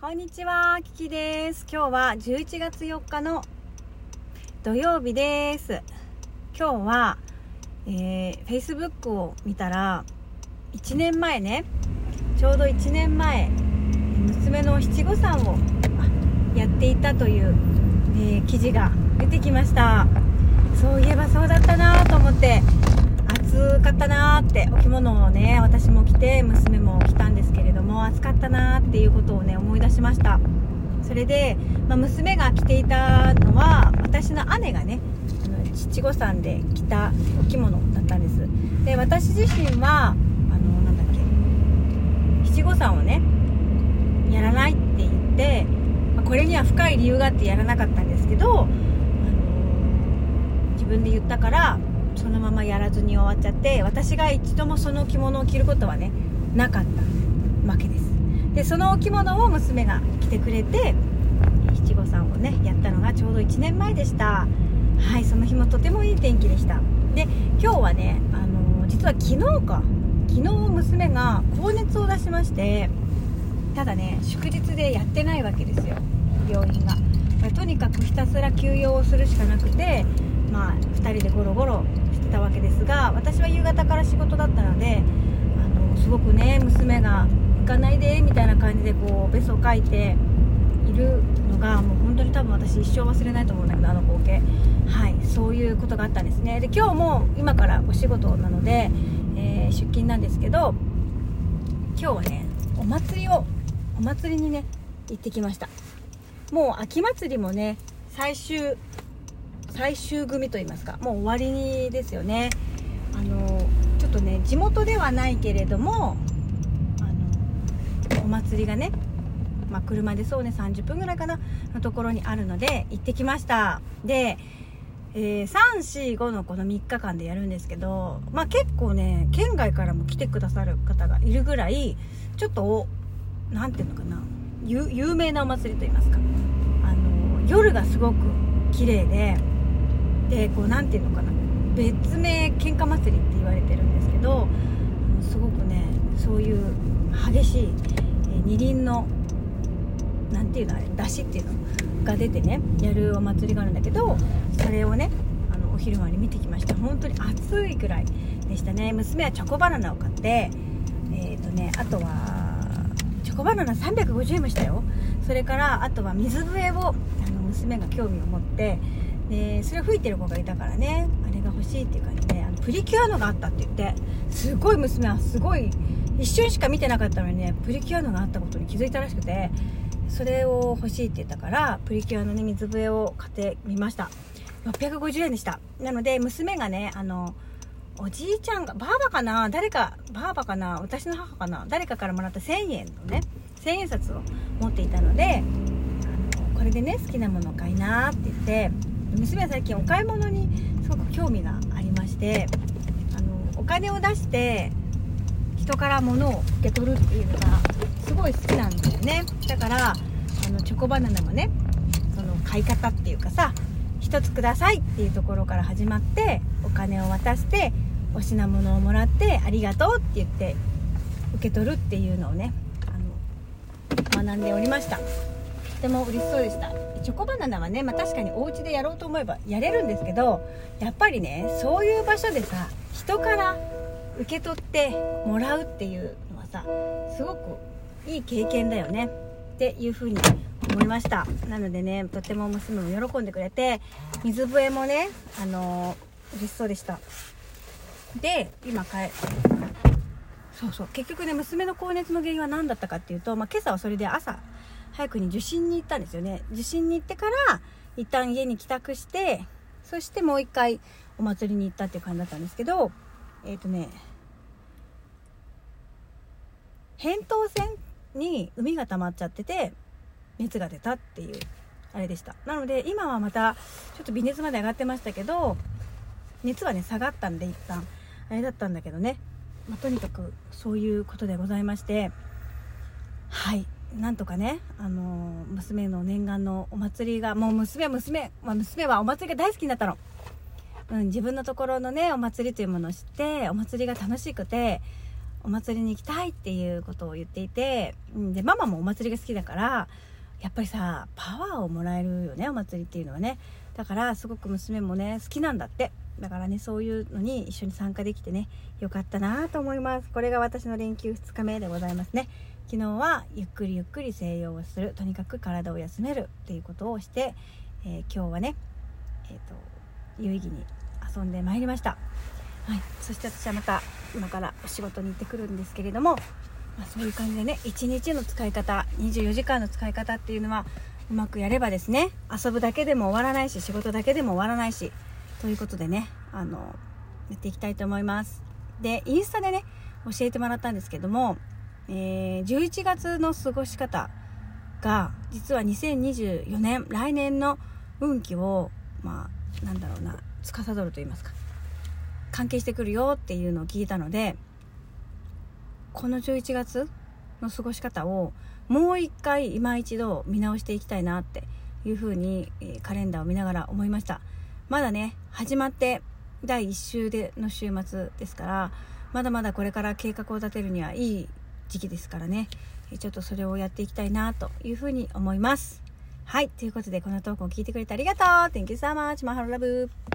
こんにちは、キキです。今日は11月4日の土曜日です。今日は、えー、Facebook を見たら、1年前ね、ちょうど1年前、娘の七五三をやっていたという、えー、記事が出てきました。そういえばそうだったなと思って、暑かったなーってお着物をね私も着て娘も着たんですけれども暑かったなーっていうことをね思い出しました。それで、まあ、娘が着ていたのは私の姉がねあの七五三で着たお着物だったんです。で私自身はあのなんだっけ七五三をねやらないって言って、まあ、これには深い理由があってやらなかったんですけどあの自分で言ったからそのままやらずに終わっちゃって私が一度もその着物を着ることはねなかった。わけです。でそのお着物を娘が着てくれて七五三をねやったのがちょうど1年前でした。はいその日もとてもいい天気でした。で今日はねあの実は昨日か。昨日娘が高熱を出しましてただね祝日でやってないわけですよ。病院が。とにかくひたすら休養をするしかなくてまあ2人でゴロゴロしてたわけですが私は夕方から仕事だったのであのすごくね娘が「かないで」みたいな感じでこうベソを書いているのがもう本当に多分私一生忘れないと思うんだけどあの光景。はいそういうことがあったんですね。で今日も今からお仕事なので、えー、出勤なんですけど今日はねお祭りをお祭りにね行ってきました。もう秋祭りもね最終最終組といいますかもう終わりにですよね。あのちょっとね地元ではないけれどもお祭りがね、まあ、車でそうね30分ぐらいかなのところにあるので行ってきました。で、えー、345のこの3日間でやるんですけど、まあ、結構ね県外からも来てくださる方がいるぐらいちょっと何ていうのかな有名なお祭りといいますかあの夜がすごく綺麗ででこう何ていうのかな別名喧嘩祭りって言われてるんですけどすごくねそういう激しい、え二輪の何ていうのあれ出汁っていうのが出てねやるお祭りがあるんだけどそれをねあのお昼間に見てきました。本当に暑いくらいでしたね。娘はチョコバナナを買ってえっ、ー、とねあとはチョコバナナ350円もしたよ。それからあとは水笛をあの娘が興味を持ってでそれを吹いてる子がいたからねあれが欲しいっていう感じであのプリキュアのがあったって言ってすごい娘はすごい一瞬しか見てなかったのにねプリキュアのがあったことに気づいたらしくてそれを欲しいって言ったからプリキュアのね水笛を買ってみました。650円でした。なので娘がねあのおじいちゃんがばあばかな誰かばあばかな私の母かな誰かからもらった1000円のね1000円札を持っていたのでこれでね好きなものを買いなって言って娘は最近お買い物にすごく興味がありましてあのお金を出して人から物を受け取るっていうのがすごい好きなんだよね。だからあのチョコバナナもねその買い方っていうかさ1つくださいっていうところから始まってお金を渡してお品物をもらってありがとうって言って受け取るっていうのをねあの学んでおりました。とても嬉しそうでした。チョコバナナはね、まあ、確かにお家でやろうと思えばやれるんですけどやっぱりねそういう場所でさ人から受け取ってもらうっていうのはさすごくいい経験だよね。っていうふうに思いました。なのでねとても娘も喜んでくれて水笛もねあのー、嬉しそうでした。で今帰そうそう結局ね娘の高熱の原因は何だったかっていうと、まあ、今朝はそれで朝早くに受診に行ったんですよね。受診に行ってから一旦家に帰宅してそしてもう一回お祭りに行ったっていう感じだったんですけどえっ、ー、とね扁桃腺に海が溜まっちゃってて熱が出たっていうあれでした。なので今はまたちょっと微熱まで上がってましたけど熱はね下がったんで一旦。あれだったんだけどね、まあ、とにかくそういうことでございまして。はい。なんとかね、あのー、娘の念願のお祭りがもう娘は娘、まあ、娘はお祭りが大好きになったの、うん、自分のところのねお祭りというものを知ってお祭りが楽しくてお祭りに行きたいっていうことを言っていて、うんでママもお祭りが好きだからやっぱりさパワーをもらえるよねお祭りっていうのはね。だからすごく娘もね好きなんだって。だからねそういうのに一緒に参加できてねよかったなと思います。これが私の連休2日目でございますね。昨日はゆっくりゆっくり静養をする。とにかく体を休めるっていうことをして、えー、今日はねえっ、ー、と有意義に遊んでまいりました。はい、そして私はまた今からお仕事に行ってくるんですけれども、まあ、そういう感じでね1日の使い方24時間の使い方っていうのはうまくやればですね遊ぶだけでも終わらないし仕事だけでも終わらないしということでねあのやっていきたいと思います。でインスタでね教えてもらったんですけども、えー、11月の過ごし方が実は2024年来年の運気をまあなんだろうな司ると言いますか。関係してくるよっていうのを聞いたのでこの11月の過ごし方をもう一回今一度見直していきたいなっていうふうに、カレンダーを見ながら思いました。まだね始まって第1週での週末ですからまだまだこれから計画を立てるにはいい時期ですからね。ちょっとそれをやっていきたいなというふうに思います。はいということでこのトークを聞いてくれてありがとう。Thank you so much. マハロラブ